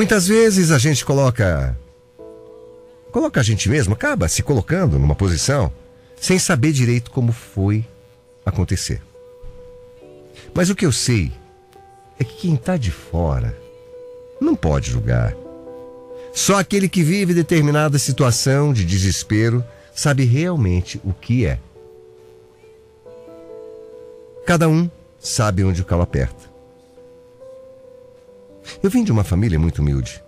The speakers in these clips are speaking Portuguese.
Muitas vezes a gente coloca. Coloca a gente mesmo, acaba se colocando numa posição sem saber direito como foi acontecer. Mas o que eu sei é que quem está de fora não pode julgar. Só aquele que vive determinada situação de desespero sabe realmente o que é. Cada um sabe onde o calo aperta. Eu vim de uma família muito humilde.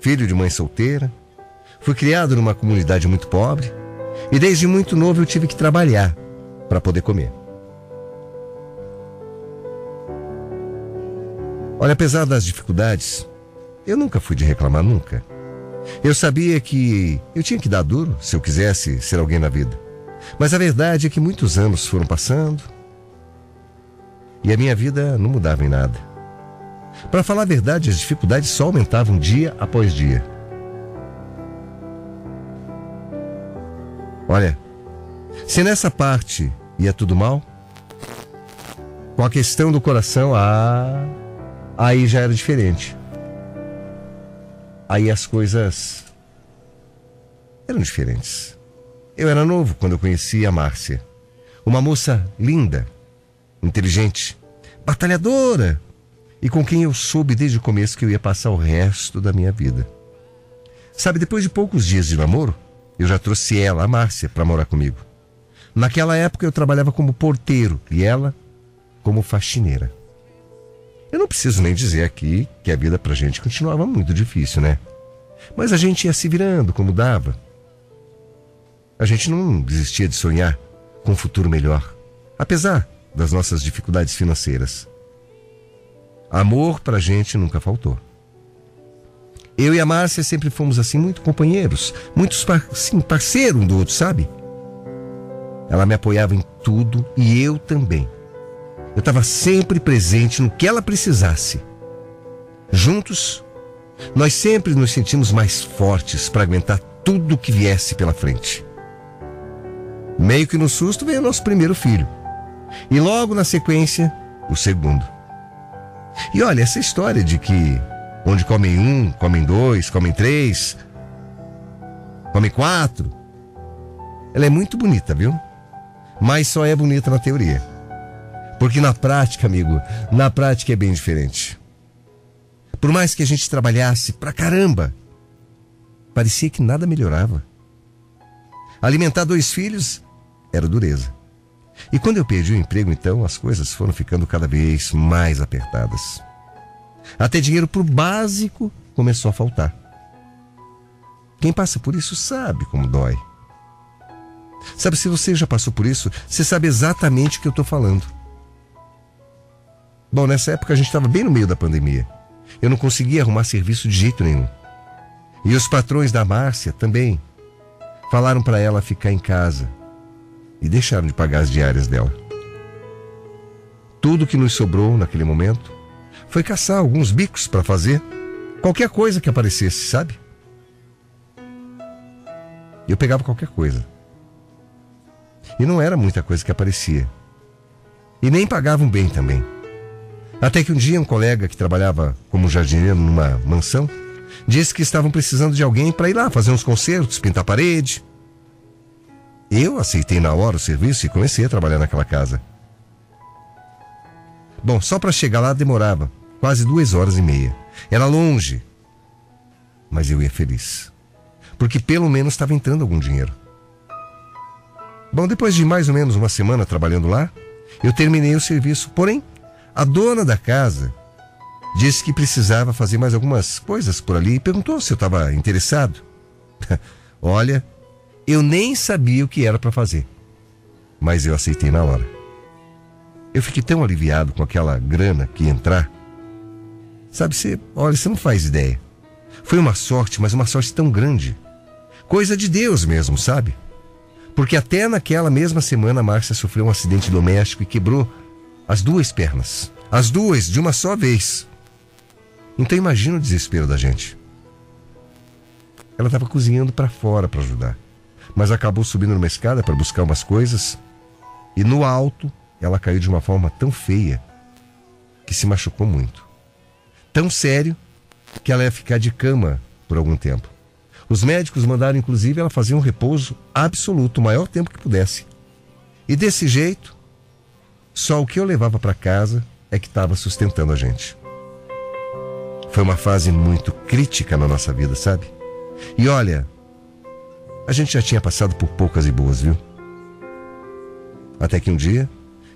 Filho de mãe solteira, fui criado numa comunidade muito pobre e desde muito novo eu tive que trabalhar para poder comer. Olha, apesar das dificuldades, eu nunca fui de reclamar, nunca. Eu sabia que eu tinha que dar duro se eu quisesse ser alguém na vida. Mas a verdade é que muitos anos foram passando e a minha vida não mudava em nada. Para falar a verdade, as dificuldades só aumentavam dia após dia. Olha, se nessa parte ia tudo mal, com a questão do coração, ah, aí já era diferente. Aí as coisas eram diferentes. Eu era novo quando eu conheci a Márcia. Uma moça linda, inteligente, batalhadora e com quem eu soube desde o começo que eu ia passar o resto da minha vida. Sabe, depois de poucos dias de namoro, eu já trouxe ela, a Márcia, para morar comigo. Naquela época eu trabalhava como porteiro e ela como faxineira. Eu não preciso nem dizer aqui que a vida pra gente continuava muito difícil, né? Mas a gente ia se virando como dava. A gente não desistia de sonhar com um futuro melhor, apesar das nossas dificuldades financeiras. Amor pra gente nunca faltou. Eu e a Márcia sempre fomos assim, muito companheiros, muitos par sim, parceiro um do outro, sabe? Ela me apoiava em tudo e eu também. Eu estava sempre presente no que ela precisasse. Juntos, nós sempre nos sentimos mais fortes para aguentar tudo que viesse pela frente. Meio que no susto veio o nosso primeiro filho. E logo na sequência, o segundo. E olha, essa história de que onde comem um, comem dois, comem três, comem quatro, ela é muito bonita, viu? Mas só é bonita na teoria. Porque na prática, amigo, na prática é bem diferente. Por mais que a gente trabalhasse pra caramba, parecia que nada melhorava. Alimentar dois filhos era dureza. E quando eu perdi o emprego, então, as coisas foram ficando cada vez mais apertadas. Até dinheiro pro básico começou a faltar. Quem passa por isso sabe como dói. Sabe, se você já passou por isso, você sabe exatamente o que eu estou falando. Bom, nessa época a gente estava bem no meio da pandemia. Eu não conseguia arrumar serviço de jeito nenhum. E os patrões da Márcia também falaram para ela ficar em casa e deixaram de pagar as diárias dela. Tudo que nos sobrou naquele momento foi caçar alguns bicos para fazer qualquer coisa que aparecesse, sabe? Eu pegava qualquer coisa. E não era muita coisa que aparecia. E nem pagavam bem também. Até que um dia um colega que trabalhava como jardineiro numa mansão disse que estavam precisando de alguém para ir lá fazer uns concertos, pintar parede. Eu aceitei na hora o serviço e comecei a trabalhar naquela casa. Bom, só para chegar lá demorava quase duas horas e meia. Era longe, mas eu ia feliz, porque pelo menos estava entrando algum dinheiro. Bom, depois de mais ou menos uma semana trabalhando lá, eu terminei o serviço. Porém, a dona da casa disse que precisava fazer mais algumas coisas por ali e perguntou se eu estava interessado. Olha, eu nem sabia o que era para fazer, mas eu aceitei na hora. Eu fiquei tão aliviado com aquela grana que entrar. Sabe, você, olha, você não faz ideia. Foi uma sorte, mas uma sorte tão grande. Coisa de Deus mesmo, sabe? Porque até naquela mesma semana a Márcia sofreu um acidente doméstico e quebrou as duas pernas. As duas, de uma só vez. Então imagina o desespero da gente. Ela estava cozinhando para fora para ajudar, mas acabou subindo numa escada para buscar umas coisas e no alto ela caiu de uma forma tão feia que se machucou muito. Tão sério que ela ia ficar de cama por algum tempo. Os médicos mandaram inclusive ela fazer um repouso absoluto, o maior tempo que pudesse. E desse jeito, só o que eu levava para casa é que estava sustentando a gente. Foi uma fase muito crítica na nossa vida, sabe? E olha, a gente já tinha passado por poucas e boas, viu? Até que um dia,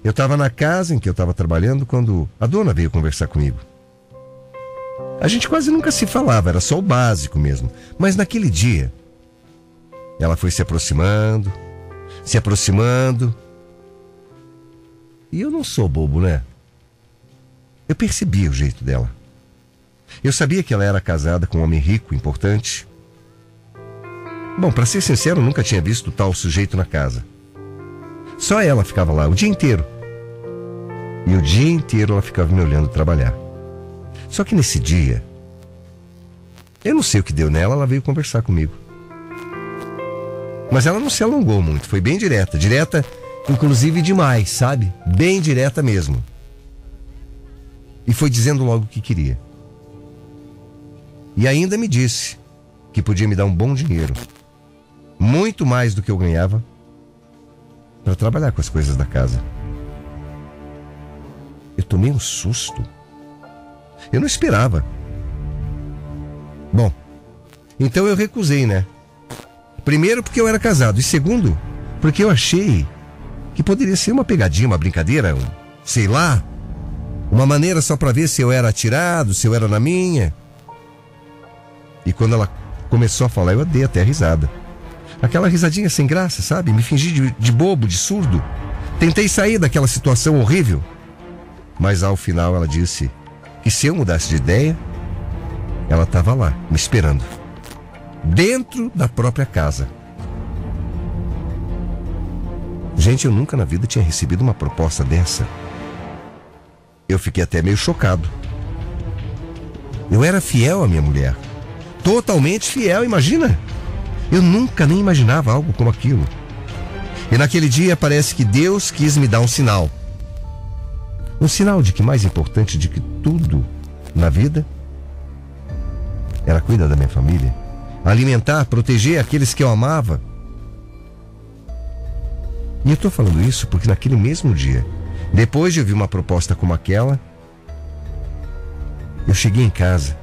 eu estava na casa em que eu estava trabalhando quando a dona veio conversar comigo. A gente quase nunca se falava, era só o básico mesmo. Mas naquele dia, ela foi se aproximando, se aproximando. E eu não sou bobo, né? Eu percebi o jeito dela. Eu sabia que ela era casada com um homem rico, importante. Bom, para ser sincero, nunca tinha visto tal sujeito na casa. Só ela ficava lá o dia inteiro. E o dia inteiro ela ficava me olhando trabalhar. Só que nesse dia, eu não sei o que deu nela, ela veio conversar comigo. Mas ela não se alongou muito, foi bem direta. Direta, inclusive demais, sabe? Bem direta mesmo. E foi dizendo logo o que queria. E ainda me disse que podia me dar um bom dinheiro. Muito mais do que eu ganhava para trabalhar com as coisas da casa. Eu tomei um susto. Eu não esperava. Bom, então eu recusei, né? Primeiro porque eu era casado e segundo porque eu achei que poderia ser uma pegadinha, uma brincadeira, um, sei lá, uma maneira só para ver se eu era atirado, se eu era na minha. E quando ela começou a falar, eu dei até a risada. Aquela risadinha sem graça, sabe? Me fingi de, de bobo, de surdo. Tentei sair daquela situação horrível. Mas ao final ela disse que se eu mudasse de ideia, ela estava lá, me esperando. Dentro da própria casa. Gente, eu nunca na vida tinha recebido uma proposta dessa. Eu fiquei até meio chocado. Eu era fiel à minha mulher. Totalmente fiel, imagina? Eu nunca nem imaginava algo como aquilo. E naquele dia parece que Deus quis me dar um sinal. Um sinal de que mais importante de que tudo na vida era cuidar da minha família, alimentar, proteger aqueles que eu amava. E eu estou falando isso porque naquele mesmo dia, depois de ouvir uma proposta como aquela, eu cheguei em casa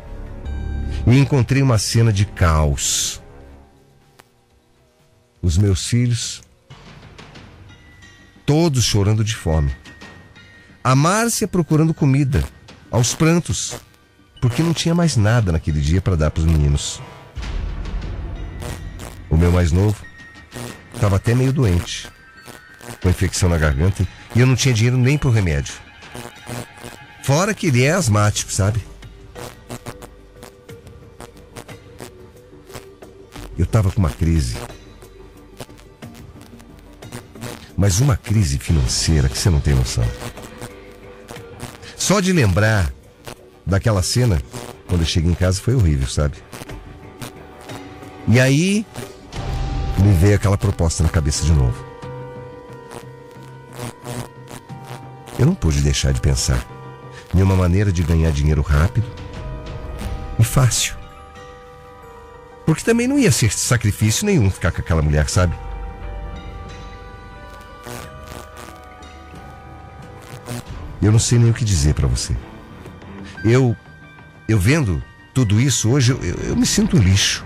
e encontrei uma cena de caos. Os meus filhos, todos chorando de fome. A Márcia procurando comida, aos prantos, porque não tinha mais nada naquele dia para dar para os meninos. O meu mais novo estava até meio doente, com infecção na garganta, e eu não tinha dinheiro nem para o remédio. Fora que ele é asmático, sabe? Eu estava com uma crise. Mas uma crise financeira que você não tem noção. Só de lembrar daquela cena, quando eu cheguei em casa, foi horrível, sabe? E aí me veio aquela proposta na cabeça de novo. Eu não pude deixar de pensar em uma maneira de ganhar dinheiro rápido e fácil. Porque também não ia ser sacrifício nenhum ficar com aquela mulher, sabe? Eu não sei nem o que dizer para você. Eu, eu vendo tudo isso hoje, eu, eu, me sinto um lixo.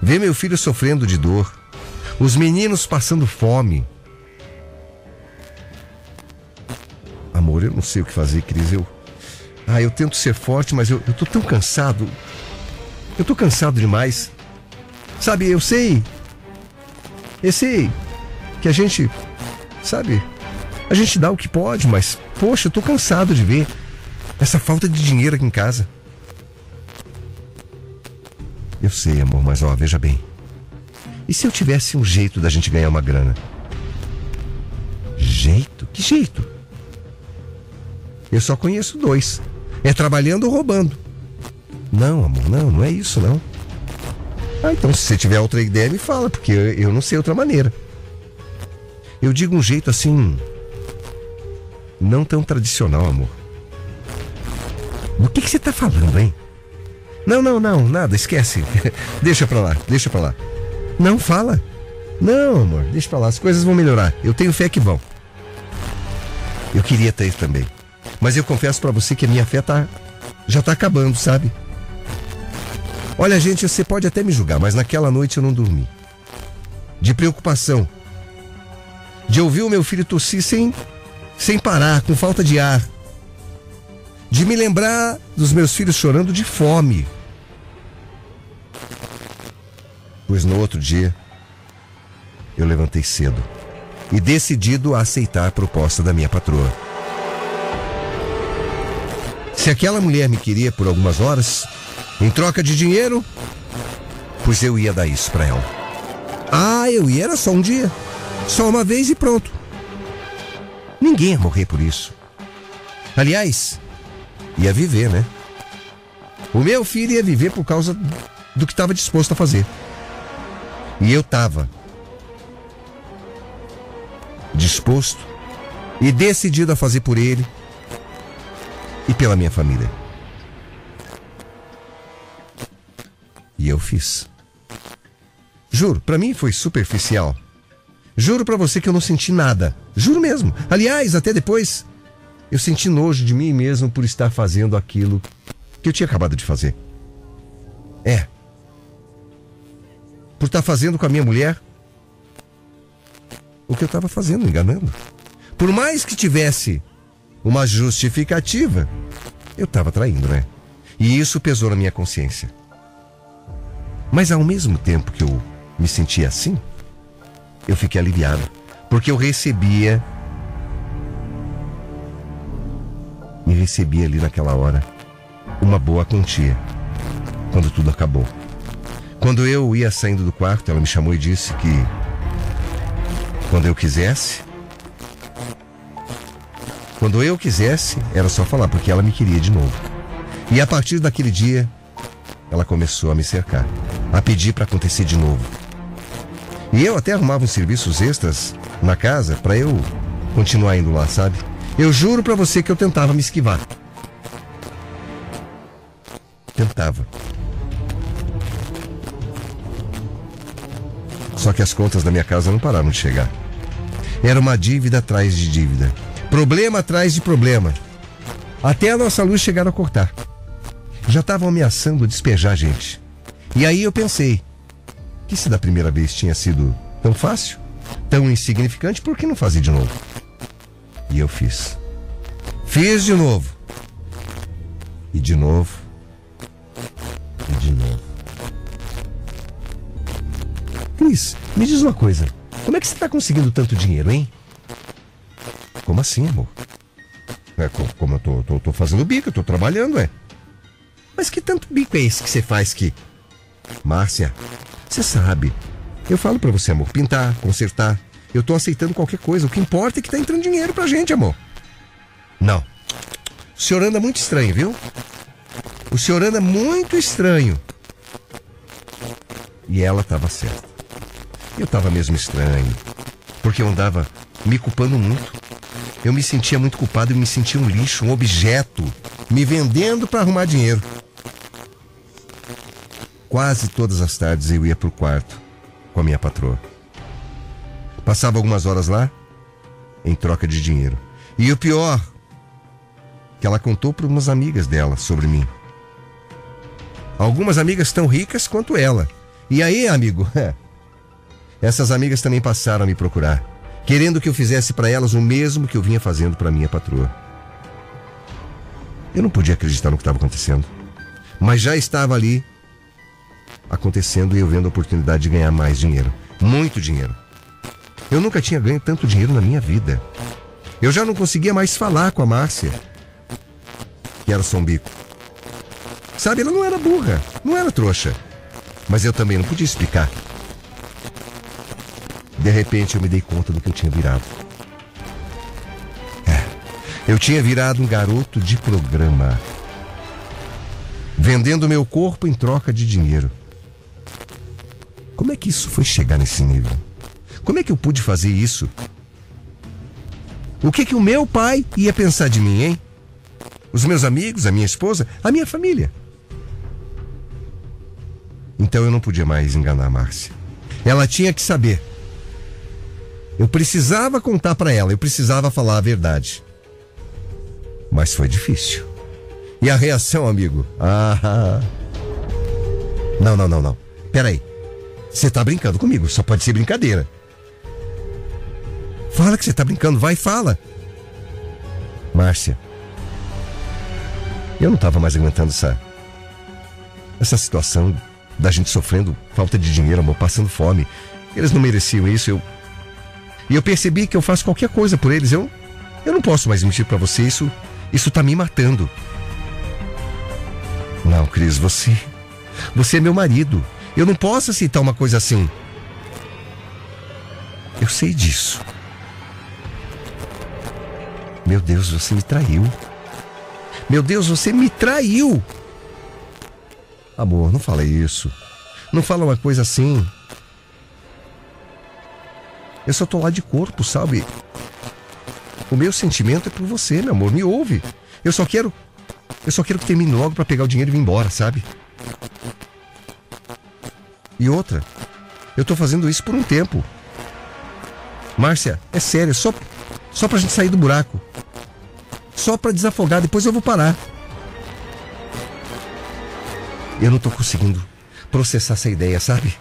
Ver meu filho sofrendo de dor, os meninos passando fome. Amor, eu não sei o que fazer, Cris. Eu, ah, eu tento ser forte, mas eu, eu tô tão cansado. Eu tô cansado demais. Sabe, eu sei. Eu sei que a gente, sabe, a gente dá o que pode, mas, poxa, eu tô cansado de ver essa falta de dinheiro aqui em casa. Eu sei, amor, mas ó, veja bem. E se eu tivesse um jeito da gente ganhar uma grana? Jeito? Que jeito? Eu só conheço dois. É trabalhando ou roubando. Não, amor, não, não é isso não. Ah, então se você tiver outra ideia, me fala, porque eu, eu não sei outra maneira. Eu digo um jeito assim. Não tão tradicional, amor. Do que, que você tá falando, hein? Não, não, não, nada, esquece. deixa pra lá, deixa pra lá. Não, fala. Não, amor, deixa pra lá, as coisas vão melhorar. Eu tenho fé que vão. Eu queria ter também. Mas eu confesso para você que a minha fé tá, já tá acabando, sabe? Olha, gente, você pode até me julgar, mas naquela noite eu não dormi. De preocupação. De ouvir o meu filho tossir sem, sem parar, com falta de ar. De me lembrar dos meus filhos chorando de fome. Pois no outro dia, eu levantei cedo e decidido a aceitar a proposta da minha patroa. Se aquela mulher me queria por algumas horas, em troca de dinheiro, pois eu ia dar isso para ela. Ah, eu ia, era só um dia. Só uma vez e pronto. Ninguém ia morrer por isso. Aliás, ia viver, né? O meu filho ia viver por causa do que estava disposto a fazer. E eu estava disposto e decidido a fazer por ele e pela minha família. E eu fiz. Juro, para mim foi superficial. Juro para você que eu não senti nada. Juro mesmo. Aliás, até depois eu senti nojo de mim mesmo por estar fazendo aquilo que eu tinha acabado de fazer. É. Por estar fazendo com a minha mulher o que eu estava fazendo, enganando. Por mais que tivesse uma justificativa, eu estava traindo, né? E isso pesou na minha consciência. Mas ao mesmo tempo que eu me sentia assim, eu fiquei aliviado, porque eu recebia e recebia ali naquela hora uma boa quantia quando tudo acabou. Quando eu ia saindo do quarto, ela me chamou e disse que quando eu quisesse, quando eu quisesse, era só falar, porque ela me queria de novo. E a partir daquele dia, ela começou a me cercar, a pedir para acontecer de novo. E eu até arrumava uns serviços extras na casa para eu continuar indo lá, sabe? Eu juro para você que eu tentava me esquivar. Tentava. Só que as contas da minha casa não pararam de chegar. Era uma dívida atrás de dívida. Problema atrás de problema. Até a nossa luz chegar a cortar. Já estavam ameaçando despejar gente. E aí eu pensei: que se da primeira vez tinha sido tão fácil, tão insignificante, por que não fazer de novo? E eu fiz. Fiz de novo. E de novo. E de novo. Cris, me diz uma coisa. Como é que você está conseguindo tanto dinheiro, hein? Como assim, amor? É, como eu tô, tô, tô fazendo bico, eu tô trabalhando, é. Mas que tanto bico é esse que você faz que. Márcia, você sabe. Eu falo para você, amor, pintar, consertar. Eu tô aceitando qualquer coisa. O que importa é que tá entrando dinheiro pra gente, amor. Não. O senhor anda muito estranho, viu? O senhor anda muito estranho. E ela tava certa. Eu estava mesmo estranho, porque eu andava me culpando muito. Eu me sentia muito culpado e me sentia um lixo, um objeto, me vendendo para arrumar dinheiro. Quase todas as tardes eu ia para o quarto com a minha patroa. Passava algumas horas lá em troca de dinheiro. E o pior, que ela contou para umas amigas dela sobre mim. Algumas amigas tão ricas quanto ela. E aí, amigo, Essas amigas também passaram a me procurar, querendo que eu fizesse para elas o mesmo que eu vinha fazendo para minha patroa. Eu não podia acreditar no que estava acontecendo, mas já estava ali acontecendo e eu vendo a oportunidade de ganhar mais dinheiro, muito dinheiro. Eu nunca tinha ganho tanto dinheiro na minha vida. Eu já não conseguia mais falar com a Márcia, que era só um bico. Sabe, ela não era burra, não era trouxa. Mas eu também não podia explicar. De repente eu me dei conta do que eu tinha virado. É, eu tinha virado um garoto de programa. Vendendo meu corpo em troca de dinheiro. É que isso foi chegar nesse nível? Como é que eu pude fazer isso? O que que o meu pai ia pensar de mim, hein? Os meus amigos, a minha esposa, a minha família. Então eu não podia mais enganar a Márcia. Ela tinha que saber. Eu precisava contar para ela, eu precisava falar a verdade. Mas foi difícil. E a reação, amigo? Ah. Não, não, não, não. Peraí. Você tá brincando comigo, só pode ser brincadeira. Fala que você tá brincando, vai, fala. Márcia. Eu não tava mais aguentando essa. Essa situação da gente sofrendo falta de dinheiro, amor, passando fome. Eles não mereciam isso, eu. E eu percebi que eu faço qualquer coisa por eles. Eu, eu não posso mais mentir para você, isso, isso tá me matando. Não, Cris, você. Você é meu marido. Eu não posso aceitar uma coisa assim. Eu sei disso. Meu Deus, você me traiu. Meu Deus, você me traiu. Amor, não fala isso. Não fala uma coisa assim. Eu só tô lá de corpo, sabe? O meu sentimento é por você, meu amor. Me ouve. Eu só quero. Eu só quero que termine logo para pegar o dinheiro e vir embora, sabe? E outra, eu tô fazendo isso por um tempo. Márcia, é sério, só, só pra gente sair do buraco. Só pra desafogar, depois eu vou parar. Eu não tô conseguindo processar essa ideia, sabe?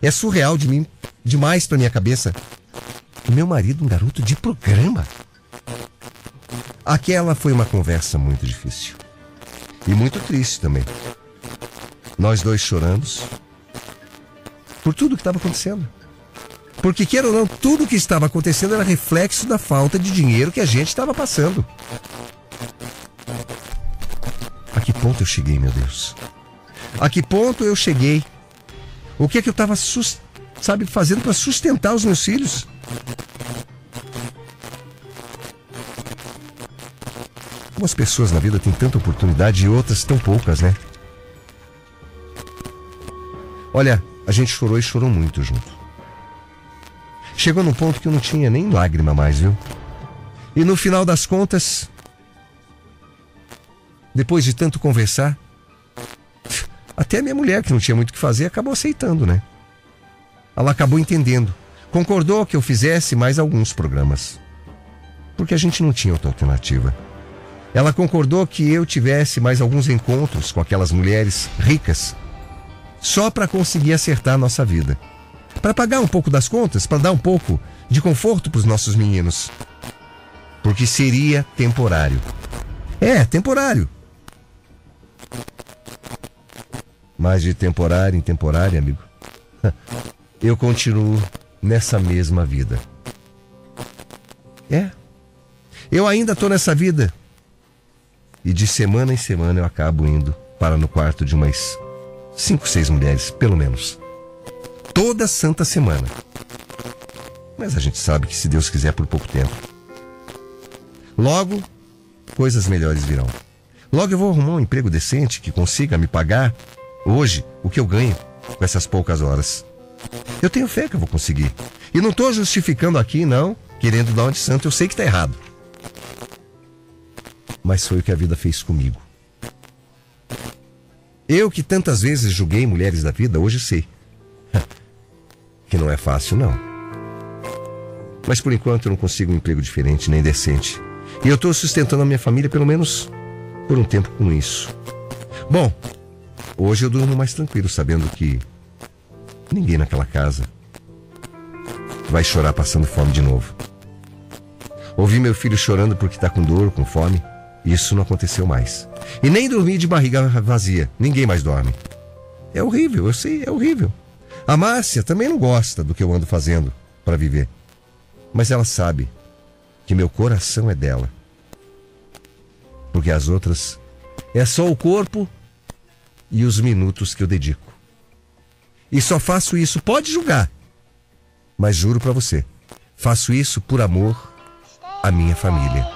É surreal de mim, demais pra minha cabeça. Meu marido, um garoto de programa. Aquela foi uma conversa muito difícil. E muito triste também. Nós dois choramos, por tudo que estava acontecendo. Porque, queira ou não, tudo que estava acontecendo era reflexo da falta de dinheiro que a gente estava passando. A que ponto eu cheguei, meu Deus? A que ponto eu cheguei? O que é que eu estava, sabe, fazendo para sustentar os meus filhos? Algumas pessoas na vida têm tanta oportunidade e outras tão poucas, né? Olha, a gente chorou e chorou muito junto. Chegou num ponto que eu não tinha nem lágrima mais, viu? E no final das contas, depois de tanto conversar, até a minha mulher, que não tinha muito o que fazer, acabou aceitando, né? Ela acabou entendendo. Concordou que eu fizesse mais alguns programas. Porque a gente não tinha outra alternativa. Ela concordou que eu tivesse mais alguns encontros com aquelas mulheres ricas só para conseguir acertar a nossa vida. Para pagar um pouco das contas, para dar um pouco de conforto para os nossos meninos. Porque seria temporário. É, temporário. Mas de temporário em temporário, amigo, eu continuo nessa mesma vida. É. Eu ainda estou nessa vida. E de semana em semana eu acabo indo para no quarto de uma Cinco, seis mulheres, pelo menos. Toda santa semana. Mas a gente sabe que se Deus quiser por pouco tempo. Logo, coisas melhores virão. Logo eu vou arrumar um emprego decente que consiga me pagar hoje o que eu ganho com essas poucas horas. Eu tenho fé que eu vou conseguir. E não estou justificando aqui, não, querendo dar uma de santo, eu sei que está errado. Mas foi o que a vida fez comigo. Eu que tantas vezes julguei mulheres da vida, hoje sei. que não é fácil, não. Mas por enquanto eu não consigo um emprego diferente nem decente. E eu estou sustentando a minha família pelo menos por um tempo com isso. Bom, hoje eu durmo mais tranquilo sabendo que ninguém naquela casa vai chorar passando fome de novo. Ouvi meu filho chorando porque está com dor, com fome. Isso não aconteceu mais. E nem dormir de barriga vazia. Ninguém mais dorme. É horrível, eu sei, é horrível. A Márcia também não gosta do que eu ando fazendo para viver. Mas ela sabe que meu coração é dela. Porque as outras é só o corpo e os minutos que eu dedico. E só faço isso, pode julgar. Mas juro pra você, faço isso por amor à minha família.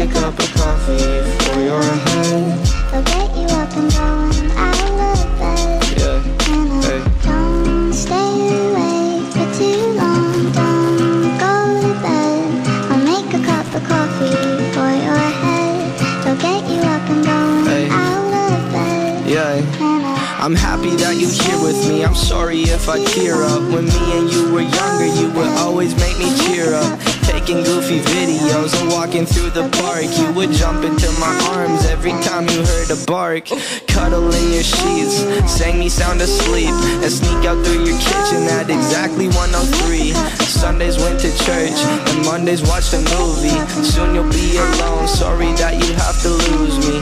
a cup of coffee for your head. I'll get you up and going out of bed. Yeah, And hey. don't stay awake for too long. Don't go to bed. I'll make a cup of coffee for your head. I'll get you up and going Hey. out of bed. yeah. I'm happy that you here with me. I'm sorry if I tear up. When me and you were younger, you would always make me cheer up. Taking goofy videos and walking through the park. You would jump into my arms every time you heard a bark. Cuddle in your sheets, sang me sound asleep, and sneak out through your kitchen at exactly 103. Sundays went to church, and Mondays watched a movie. Soon you'll be alone. Sorry that you have to lose me.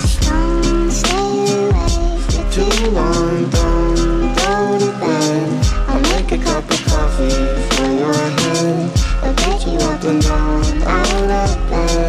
too long, don't go to bed. I'll make a cup of coffee for your head. I'll you up and down. And